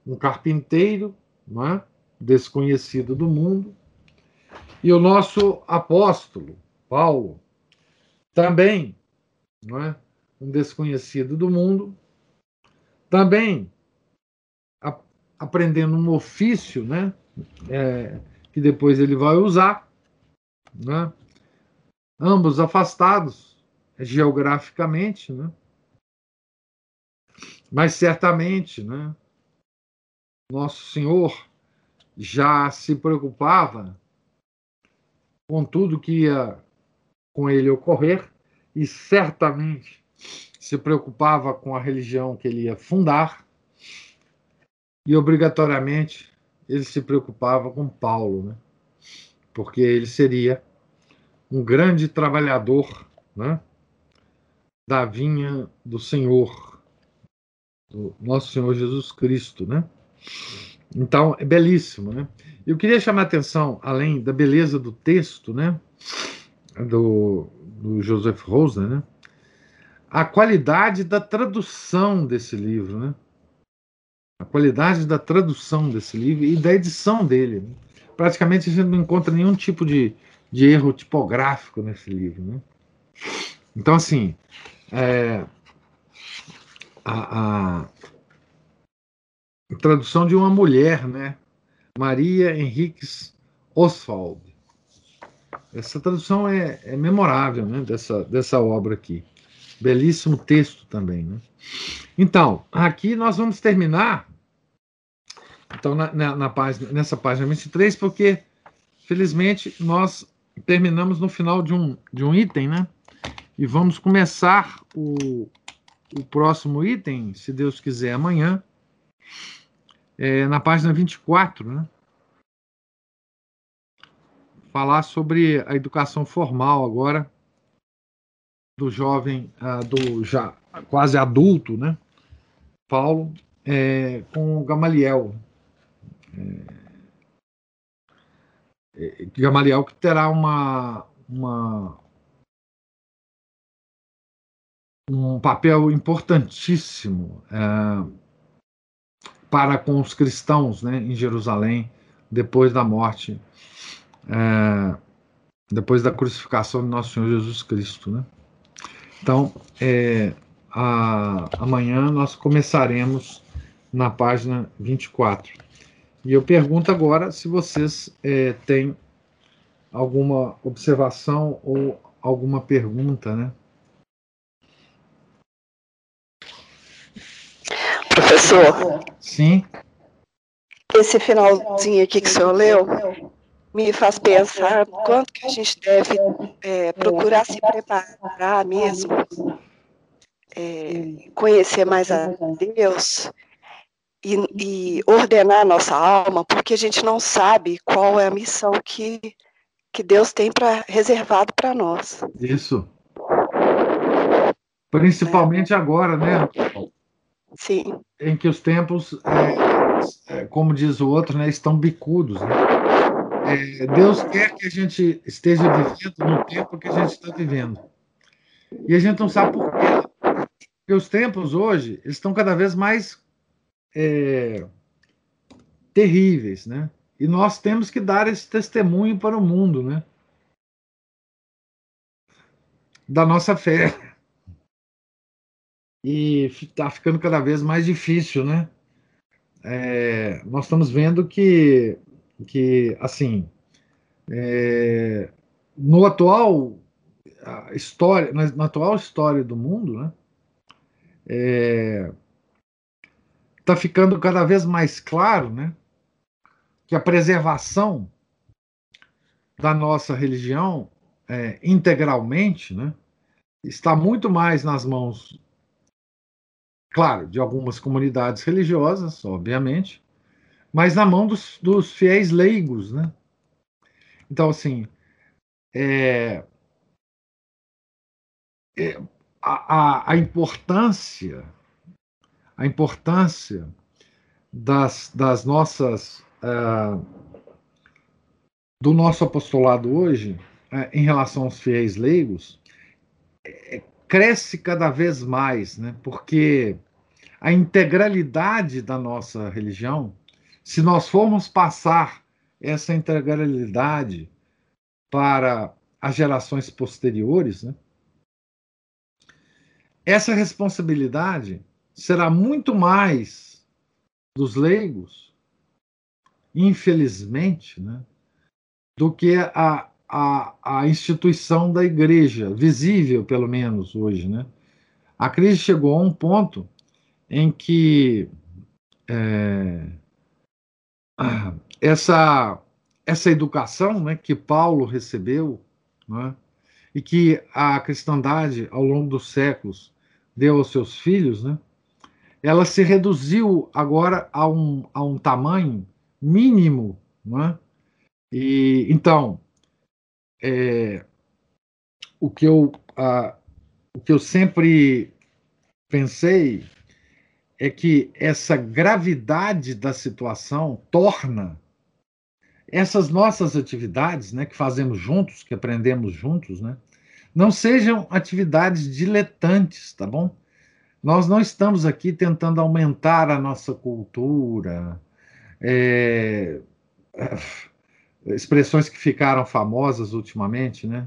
um carpinteiro é? desconhecido do mundo, e o nosso apóstolo, Paulo, também é? um desconhecido do mundo, também a, aprendendo um ofício né? É, que depois ele vai usar, né? ambos afastados geograficamente, né? mas certamente né? Nosso Senhor já se preocupava com tudo que ia com ele ocorrer e certamente se preocupava com a religião que ele ia fundar e obrigatoriamente ele se preocupava com Paulo, né? porque ele seria um grande trabalhador né? da vinha do Senhor, do nosso Senhor Jesus Cristo, né? Então, é belíssimo, né? Eu queria chamar a atenção, além da beleza do texto, né? Do, do Joseph Rosner, né? A qualidade da tradução desse livro, né? A qualidade da tradução desse livro e da edição dele. Né? Praticamente a gente não encontra nenhum tipo de, de erro tipográfico nesse livro, né? Então, assim, é, a, a tradução de uma mulher, né? Maria Henriques Oswald. Essa tradução é, é, memorável, né? Dessa, dessa obra aqui. Belíssimo texto também, né? Então, aqui nós vamos terminar. Então, na, na, na página, nessa página 23, porque, felizmente, nós terminamos no final de um, de um item, né? E vamos começar o, o próximo item, se Deus quiser, amanhã, é, na página 24, né? Falar sobre a educação formal agora do jovem, uh, do já quase adulto, né? Paulo, é, com Gamaliel. É, é, Gamaliel que terá uma, uma um papel importantíssimo é, para com os cristãos né, em Jerusalém depois da morte, é, depois da crucificação de nosso Senhor Jesus Cristo. Né? Então, é, a, amanhã nós começaremos na página 24. E eu pergunto agora se vocês é, têm alguma observação ou alguma pergunta, né? Professor. Sim. Esse finalzinho aqui que o senhor leu me faz pensar quanto que a gente deve é, procurar se preparar mesmo, é, conhecer mais a Deus e, e, ordenar a nossa alma, porque a gente não sabe qual é a missão que, que Deus tem para reservado para nós. Isso. Principalmente é. agora, né? Sim. Em que os tempos, é, é, como diz o outro, né, estão bicudos. Né? É, Deus quer que a gente esteja vivendo no tempo que a gente está vivendo. E a gente não sabe por quê. Porque os tempos hoje estão cada vez mais é, terríveis, né? E nós temos que dar esse testemunho para o mundo, né? Da nossa fé e está ficando cada vez mais difícil, né? É, nós estamos vendo que, que assim, é, no atual história, na, na, atual história do mundo, né? Está é, ficando cada vez mais claro, né? Que a preservação da nossa religião é, integralmente, né? Está muito mais nas mãos claro, de algumas comunidades religiosas, obviamente, mas na mão dos, dos fiéis leigos, né? Então, assim, é, é, a, a, importância, a importância das, das nossas, uh, do nosso apostolado hoje, uh, em relação aos fiéis leigos, é, cresce cada vez mais, né? porque a integralidade da nossa religião, se nós formos passar essa integralidade para as gerações posteriores, né? essa responsabilidade será muito mais dos leigos, infelizmente, né? do que a, a, a instituição da igreja, visível pelo menos hoje. Né? A crise chegou a um ponto em que é, essa, essa educação né, que Paulo recebeu né, e que a cristandade, ao longo dos séculos, deu aos seus filhos, né, ela se reduziu agora a um, a um tamanho mínimo. Né, e, então, é, o, que eu, a, o que eu sempre pensei é que essa gravidade da situação torna essas nossas atividades, né, que fazemos juntos, que aprendemos juntos, né, não sejam atividades diletantes, tá bom? Nós não estamos aqui tentando aumentar a nossa cultura, é, expressões que ficaram famosas ultimamente, né?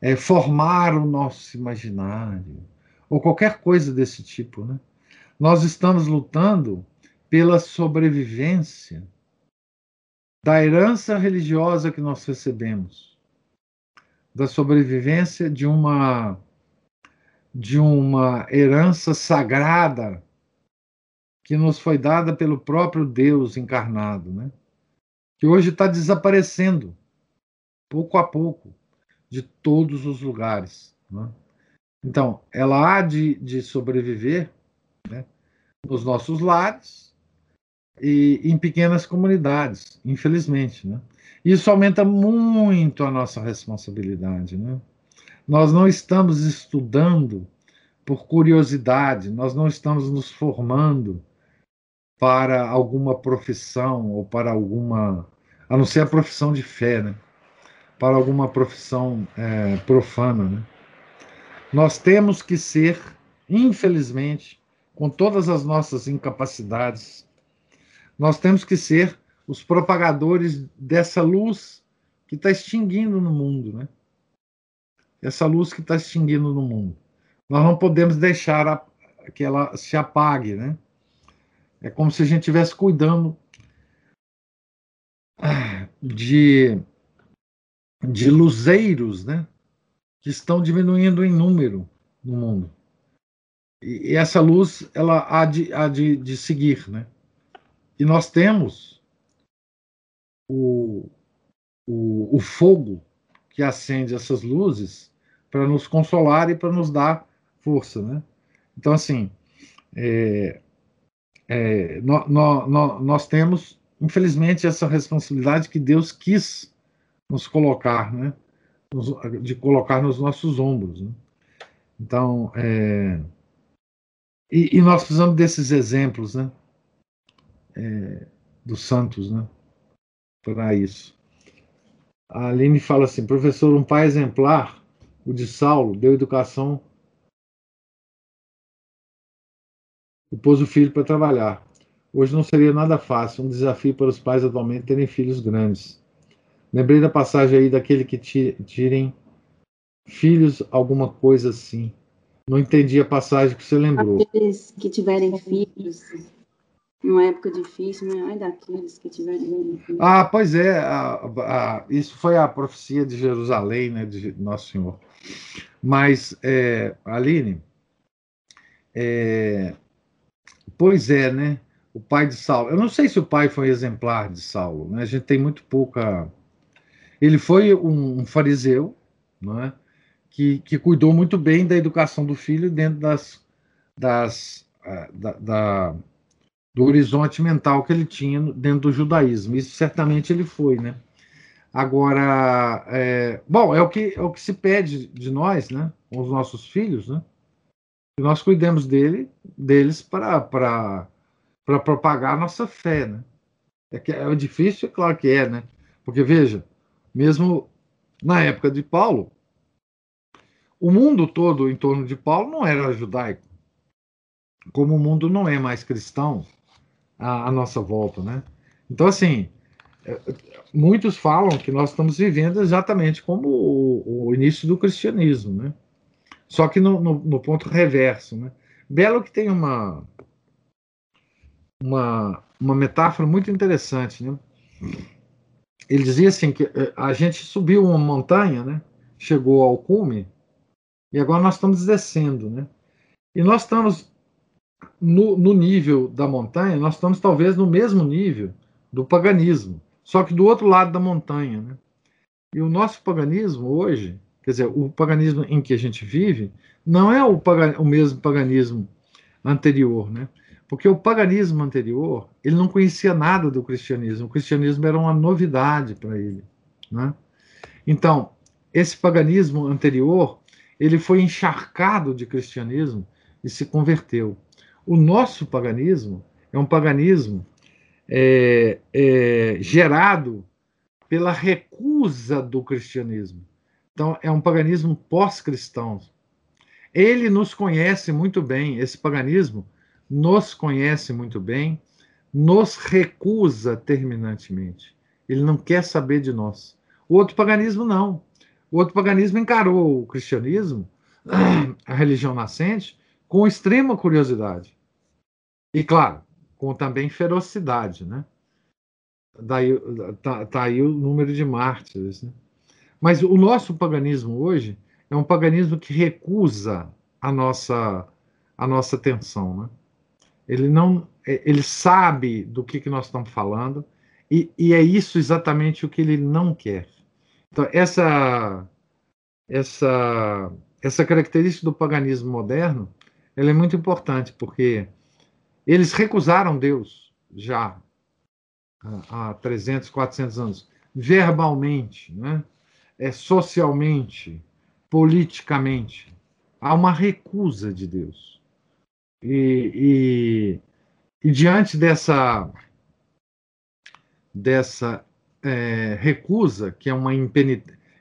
É, formar o nosso imaginário, ou qualquer coisa desse tipo, né? Nós estamos lutando pela sobrevivência da herança religiosa que nós recebemos, da sobrevivência de uma de uma herança sagrada que nos foi dada pelo próprio Deus encarnado, né? Que hoje está desaparecendo, pouco a pouco, de todos os lugares. Né? Então, ela há de, de sobreviver né, nos nossos lares e em pequenas comunidades, infelizmente. Né? Isso aumenta muito a nossa responsabilidade. Né? Nós não estamos estudando por curiosidade, nós não estamos nos formando para alguma profissão ou para alguma, a não ser a profissão de fé, né? para alguma profissão é, profana. Né? Nós temos que ser, infelizmente, com todas as nossas incapacidades, nós temos que ser os propagadores dessa luz que está extinguindo no mundo, né? Essa luz que está extinguindo no mundo. Nós não podemos deixar a, que ela se apague, né? É como se a gente estivesse cuidando de, de luzeiros, né? Que estão diminuindo em número no mundo. E, e essa luz, ela há de, há de, de seguir, né? E nós temos o, o, o fogo que acende essas luzes para nos consolar e para nos dar força, né? Então, assim, é, é, no, no, no, nós temos, infelizmente, essa responsabilidade que Deus quis nos colocar, né? Nos, de colocar nos nossos ombros. Né? Então, é, e, e, nós precisamos desses exemplos, né? É, dos santos, né? Para isso. A Aline fala assim: professor, um pai exemplar, o de Saulo, deu educação e pôs o filho para trabalhar. Hoje não seria nada fácil, um desafio para os pais atualmente terem filhos grandes. Lembrei da passagem aí daquele que tirem filhos, alguma coisa assim. Não entendi a passagem que você lembrou. Aqueles que tiverem filhos, numa época difícil, né? Ai, daqueles que tiverem filhos. Ah, pois é. A, a, isso foi a profecia de Jerusalém, né? De Nosso Senhor. Mas, é, Aline, é, Pois é, né? O pai de Saulo. Eu não sei se o pai foi exemplar de Saulo, né? A gente tem muito pouca. Ele foi um, um fariseu, não é? Que, que cuidou muito bem da educação do filho dentro das, das uh, da, da, do horizonte mental que ele tinha dentro do judaísmo. Isso certamente ele foi, né? Agora, é, bom, é o que é o que se pede de nós, né? Com os nossos filhos, né? Que nós cuidemos dele, deles para propagar a nossa fé, né? É, que é difícil, é claro que é, né? Porque veja, mesmo na época de Paulo, o mundo todo em torno de Paulo não era judaico. Como o mundo não é mais cristão à nossa volta, né? Então, assim, é, muitos falam que nós estamos vivendo exatamente como o, o início do cristianismo, né? Só que no, no, no ponto reverso. Né? Belo que tem uma, uma, uma metáfora muito interessante. Né? Ele dizia assim que eh, a gente subiu uma montanha, né? chegou ao cume, e agora nós estamos descendo. Né? E nós estamos no, no nível da montanha, nós estamos talvez no mesmo nível do paganismo, só que do outro lado da montanha. Né? E o nosso paganismo hoje Quer dizer, o paganismo em que a gente vive não é o, o mesmo paganismo anterior, né? Porque o paganismo anterior, ele não conhecia nada do cristianismo. O cristianismo era uma novidade para ele, né? Então, esse paganismo anterior, ele foi encharcado de cristianismo e se converteu. O nosso paganismo é um paganismo é, é, gerado pela recusa do cristianismo. Então, é um paganismo pós-cristão. Ele nos conhece muito bem, esse paganismo nos conhece muito bem, nos recusa terminantemente. Ele não quer saber de nós. O outro paganismo não. O outro paganismo encarou o cristianismo, a religião nascente, com extrema curiosidade. E, claro, com também ferocidade, né? Daí tá, tá aí o número de mártires, né? Mas o nosso paganismo hoje é um paganismo que recusa a nossa a nossa atenção, né? Ele não, é, ele sabe do que, que nós estamos falando e, e é isso exatamente o que ele não quer. Então essa essa essa característica do paganismo moderno, ela é muito importante, porque eles recusaram Deus já há 300, 400 anos, verbalmente, né? É, socialmente, politicamente. Há uma recusa de Deus. E, e, e diante dessa, dessa é, recusa, que é uma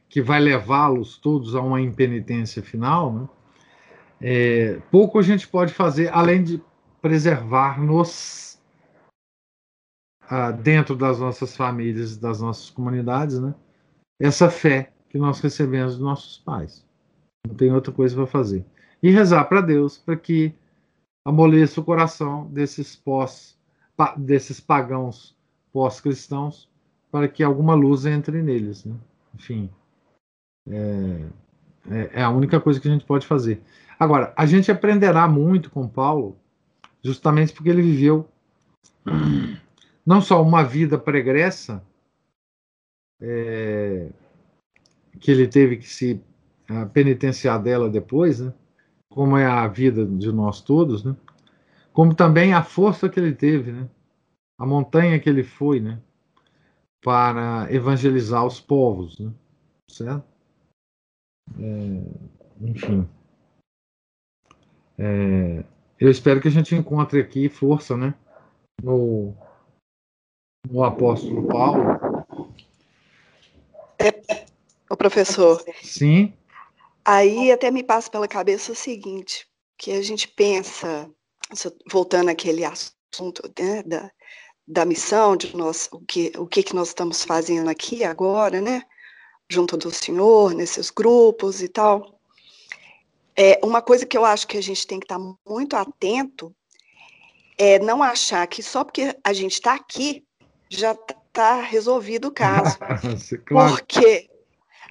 que vai levá-los todos a uma impenitência final, né? é, pouco a gente pode fazer além de preservar-nos ah, dentro das nossas famílias, das nossas comunidades, né? Essa fé que nós recebemos dos nossos pais. Não tem outra coisa para fazer. E rezar para Deus para que amoleça o coração desses pós desses pagãos pós-cristãos para que alguma luz entre neles. Né? Enfim, é, é, é, a única coisa que a gente pode fazer. Agora, a gente aprenderá muito com Paulo, justamente porque ele viveu não só uma vida pregressa, é, que ele teve que se penitenciar dela depois, né? como é a vida de nós todos, né? como também a força que ele teve, né? a montanha que ele foi né? para evangelizar os povos, né? certo? É, enfim. É, eu espero que a gente encontre aqui força né? no, no apóstolo Paulo o professor. Sim. Aí até me passa pela cabeça o seguinte, que a gente pensa, voltando àquele assunto né, da, da missão, de nós, o que, o que, que nós estamos fazendo aqui agora, né? Junto do Senhor, nesses grupos e tal. É, uma coisa que eu acho que a gente tem que estar muito atento é não achar que só porque a gente está aqui já está resolvido o caso. claro. Porque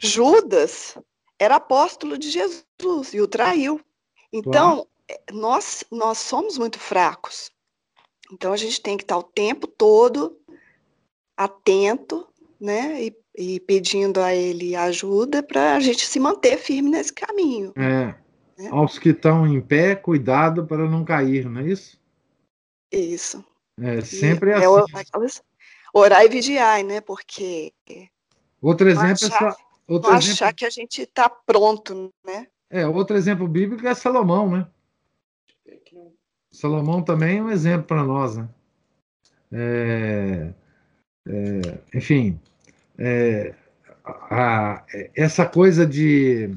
Judas era apóstolo de Jesus e o traiu. Então, claro. nós, nós somos muito fracos. Então, a gente tem que estar o tempo todo atento, né? E, e pedindo a ele ajuda para a gente se manter firme nesse caminho. É. Né? Aos que estão em pé, cuidado para não cair, não é isso? Isso. É, sempre é, assim. É, orar e vigiar, né? Porque. Outro exemplo achar, é só, outro exemplo... achar que a gente está pronto, né? É, outro exemplo bíblico é Salomão, né? Salomão também é um exemplo para nós, né? É, é, enfim, é, a, essa coisa de,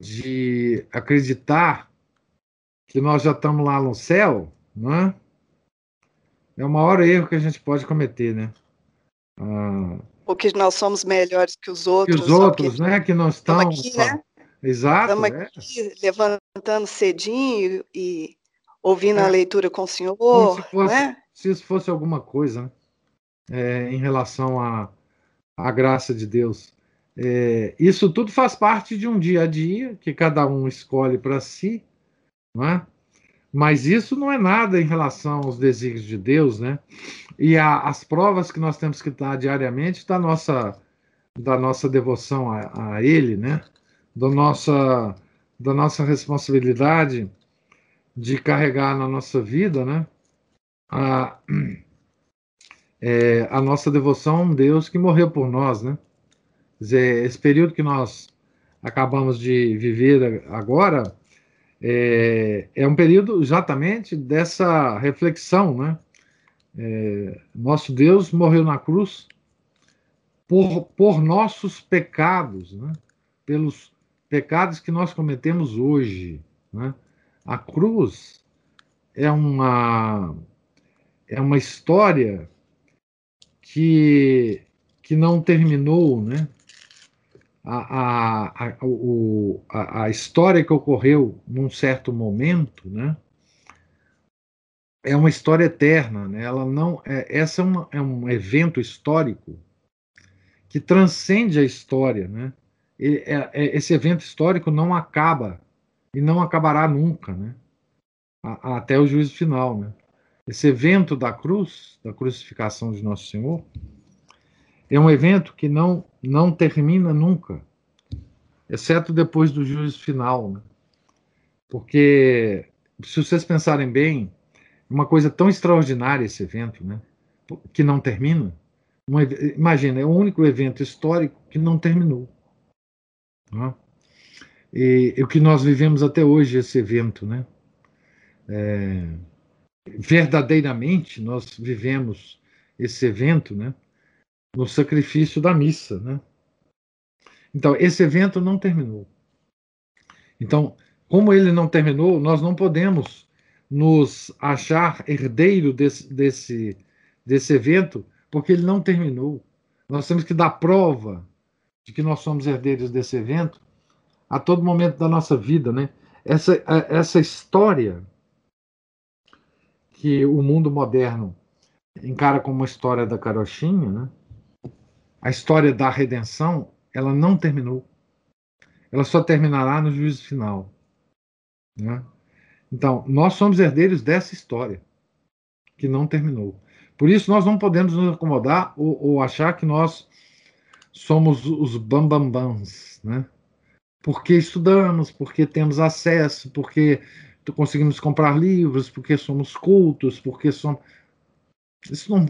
de acreditar que nós já estamos lá no céu, não é? É o maior erro que a gente pode cometer, né? Ah, Porque nós somos melhores que os outros. Que os outros, né? Que não estão. Aqui, né? Exato. Estamos é. aqui levantando cedinho e ouvindo é. a leitura com o senhor. Como se, fosse, né? se isso fosse alguma coisa, né? É, em relação à, à graça de Deus. É, isso tudo faz parte de um dia a dia que cada um escolhe para si, não é? Mas isso não é nada em relação aos desígnios de Deus, né? E a, as provas que nós temos que dar diariamente da nossa, da nossa devoção a, a Ele, né? Da nossa, da nossa responsabilidade de carregar na nossa vida, né? A, é, a nossa devoção a um Deus que morreu por nós, né? Quer dizer, esse período que nós acabamos de viver agora é, é um período exatamente dessa reflexão, né? É, nosso Deus morreu na cruz por, por nossos pecados, né? pelos pecados que nós cometemos hoje. Né? A cruz é uma, é uma história que, que não terminou, né? A, a, o, a, a história que ocorreu num certo momento, né? É uma história eterna, né? Ela não, é, essa é, uma, é um evento histórico que transcende a história, né? É, é, esse evento histórico não acaba e não acabará nunca, né? A, até o juízo final, né? Esse evento da cruz, da crucificação de Nosso Senhor, é um evento que não, não termina nunca. exceto depois do juízo final. Né? Porque, se vocês pensarem bem, uma coisa tão extraordinária esse evento, né? que não termina. Uma, imagina, é o único evento histórico que não terminou. Né? E, e, o que nós vivemos até hoje, esse evento, né? É, verdadeiramente, nós vivemos esse evento, né? No sacrifício da missa, né? Então, esse evento não terminou. Então, como ele não terminou, nós não podemos nos achar herdeiro desse, desse, desse evento, porque ele não terminou. Nós temos que dar prova de que nós somos herdeiros desse evento a todo momento da nossa vida, né? Essa, essa história que o mundo moderno encara como uma história da carochinha, né? A história da redenção, ela não terminou. Ela só terminará no juízo final. Né? Então, nós somos herdeiros dessa história que não terminou. Por isso, nós não podemos nos acomodar ou, ou achar que nós somos os bambambans, né? Porque estudamos, porque temos acesso, porque conseguimos comprar livros, porque somos cultos, porque somos. Isso, não...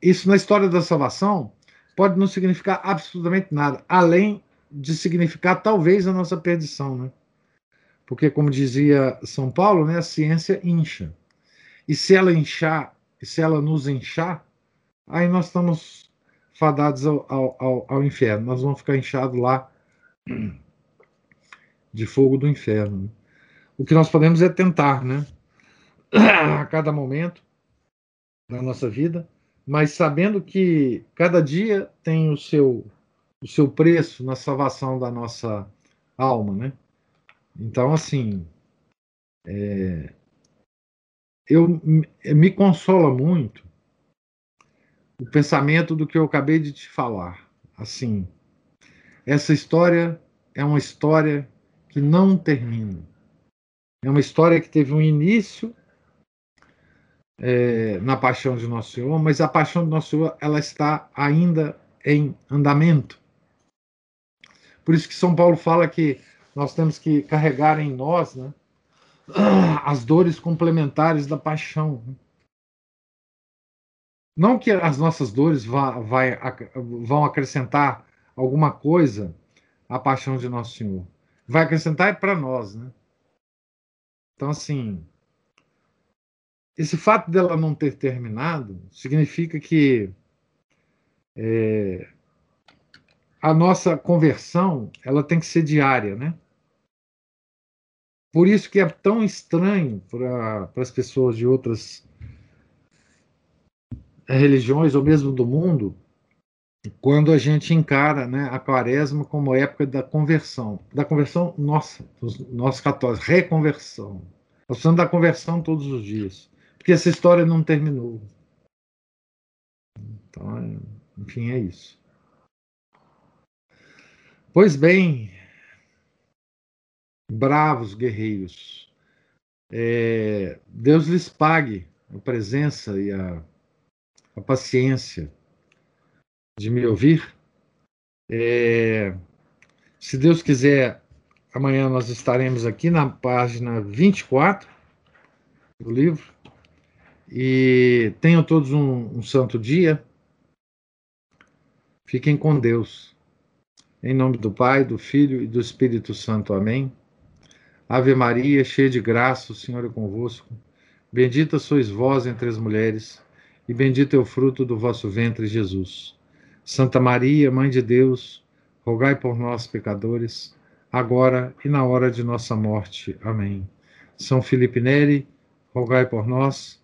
Isso na história da salvação pode não significar absolutamente nada, além de significar talvez a nossa perdição, né? Porque, como dizia São Paulo, né, a ciência incha. E se ela inchar, se ela nos inchar, aí nós estamos fadados ao, ao, ao inferno. Nós vamos ficar inchados lá de fogo do inferno. O que nós podemos é tentar, né? A cada momento da nossa vida, mas sabendo que cada dia tem o seu o seu preço na salvação da nossa alma, né? Então, assim, é, eu me consola muito o pensamento do que eu acabei de te falar. Assim, essa história é uma história que não termina. É uma história que teve um início é, na paixão de Nosso Senhor, mas a paixão de Nosso Senhor ela está ainda em andamento. Por isso que São Paulo fala que nós temos que carregar em nós né, as dores complementares da paixão. Não que as nossas dores vá, vai, vão acrescentar alguma coisa à paixão de Nosso Senhor. Vai acrescentar é para nós, né? Então, assim, esse fato dela não ter terminado significa que é, a nossa conversão ela tem que ser diária, né? Por isso que é tão estranho para as pessoas de outras religiões ou mesmo do mundo quando a gente encara né, a quaresma como época da conversão. Da conversão nossa, dos nossos católicos, reconversão. Nós precisamos da conversão todos os dias, porque essa história não terminou. Então, é, enfim, é isso. Pois bem, bravos guerreiros, é, Deus lhes pague a presença e a, a paciência de me ouvir. É, se Deus quiser, amanhã nós estaremos aqui na página 24 do livro. E tenham todos um, um santo dia. Fiquem com Deus. Em nome do Pai, do Filho e do Espírito Santo. Amém. Ave Maria, cheia de graça, o Senhor é convosco. Bendita sois vós entre as mulheres, e bendito é o fruto do vosso ventre, Jesus. Santa Maria, Mãe de Deus, rogai por nós, pecadores, agora e na hora de nossa morte. Amém. São Felipe Neri, rogai por nós.